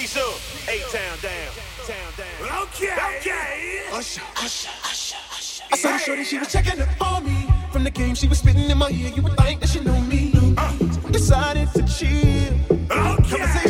D's town down. Town down. Okay. Okay. Usher. Usher. Usher. I saw the shorty, she was checking up on me. From the game she was spitting in my ear, you would think that she knew me. Uh. So decided to chill. Okay. Conversation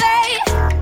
Say.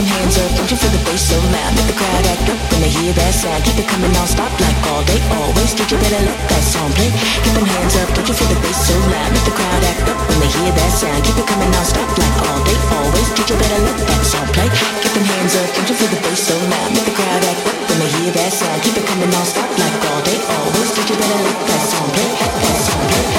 fucking hands up, don't you feel the bass so loud? Make the crowd act up when they hear that sound. Keep it coming non-stop like all day, always. Did you better let that song play? Keep them hands up, don't you feel the bass so loud? Make the crowd act up when they hear that sound. Keep it coming non-stop like all day, always. Did you better let that song play? Keep them hands up, don't you feel the bass so loud? Make the crowd act up when they hear that sound. Keep it coming non-stop like all day, always. Did you better let that song play? That song play.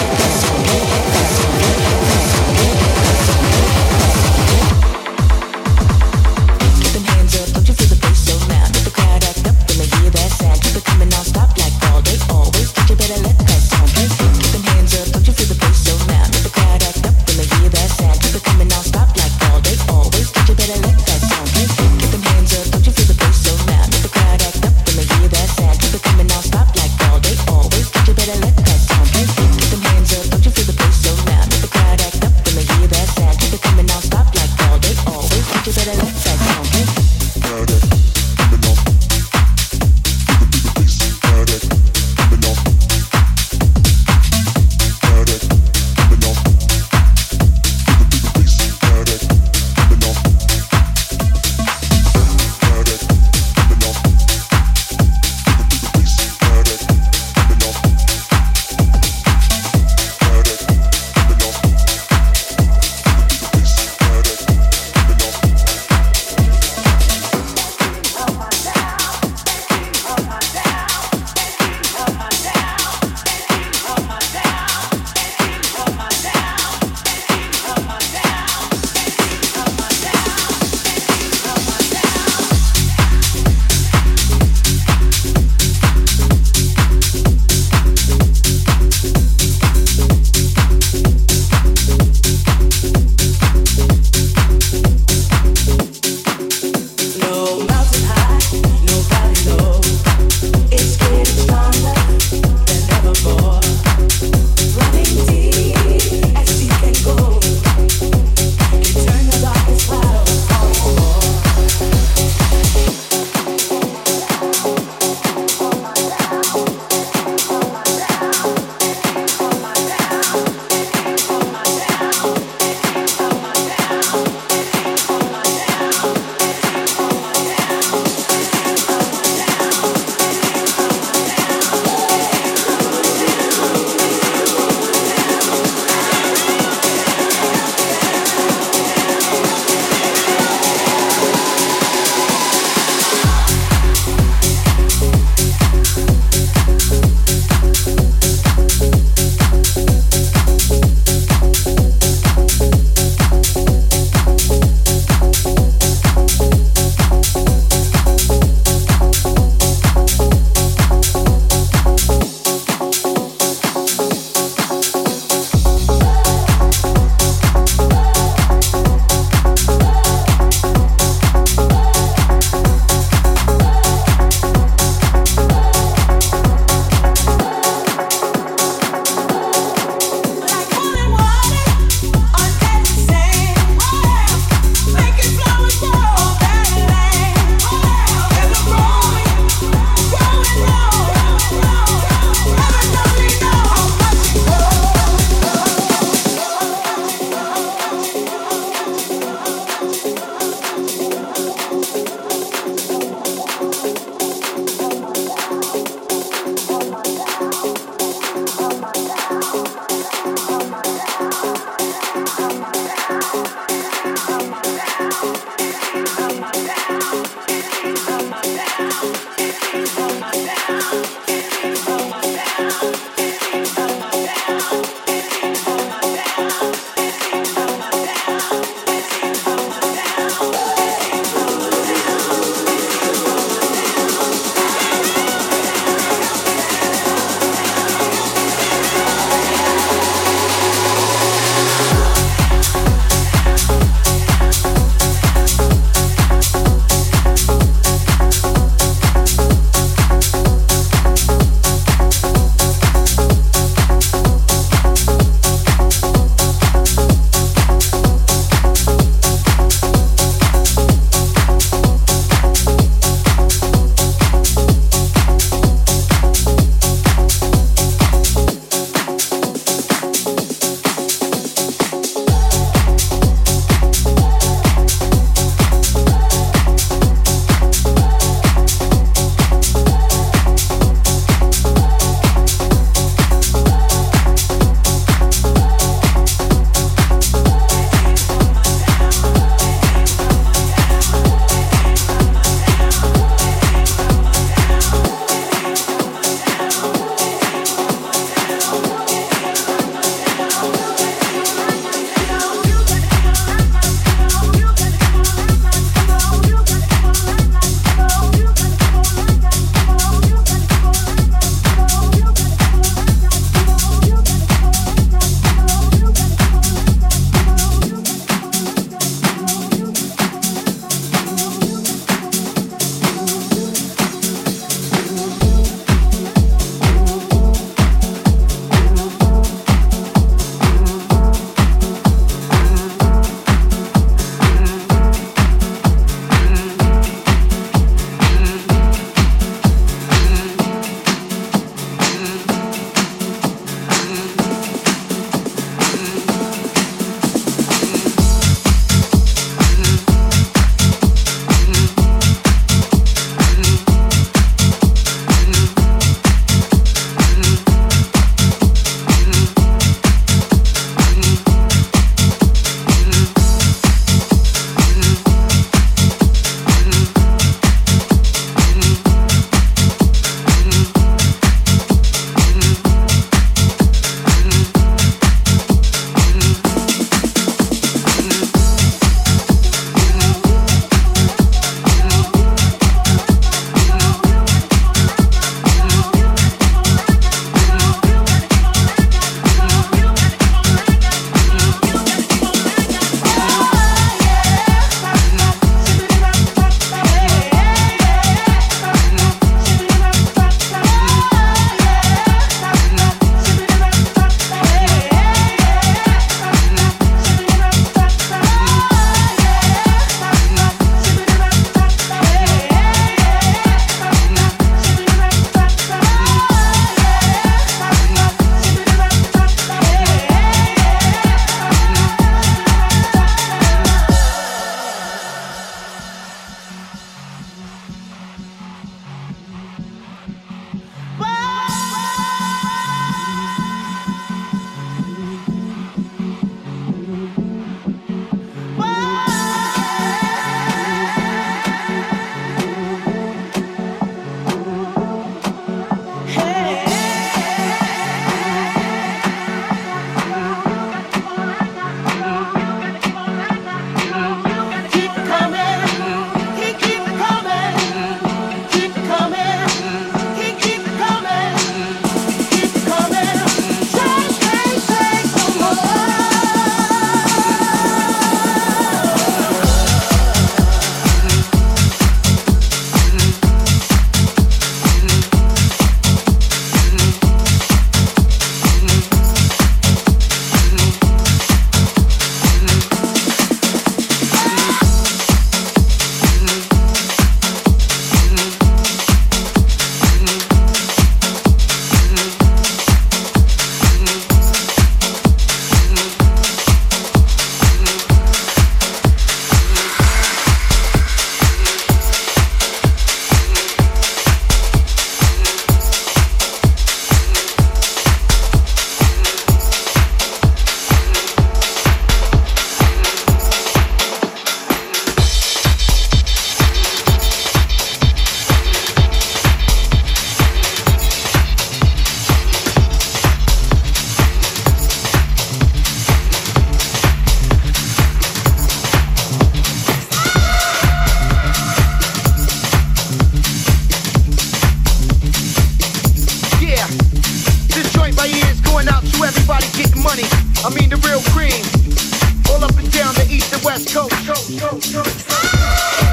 West coast. coast, coast, coast.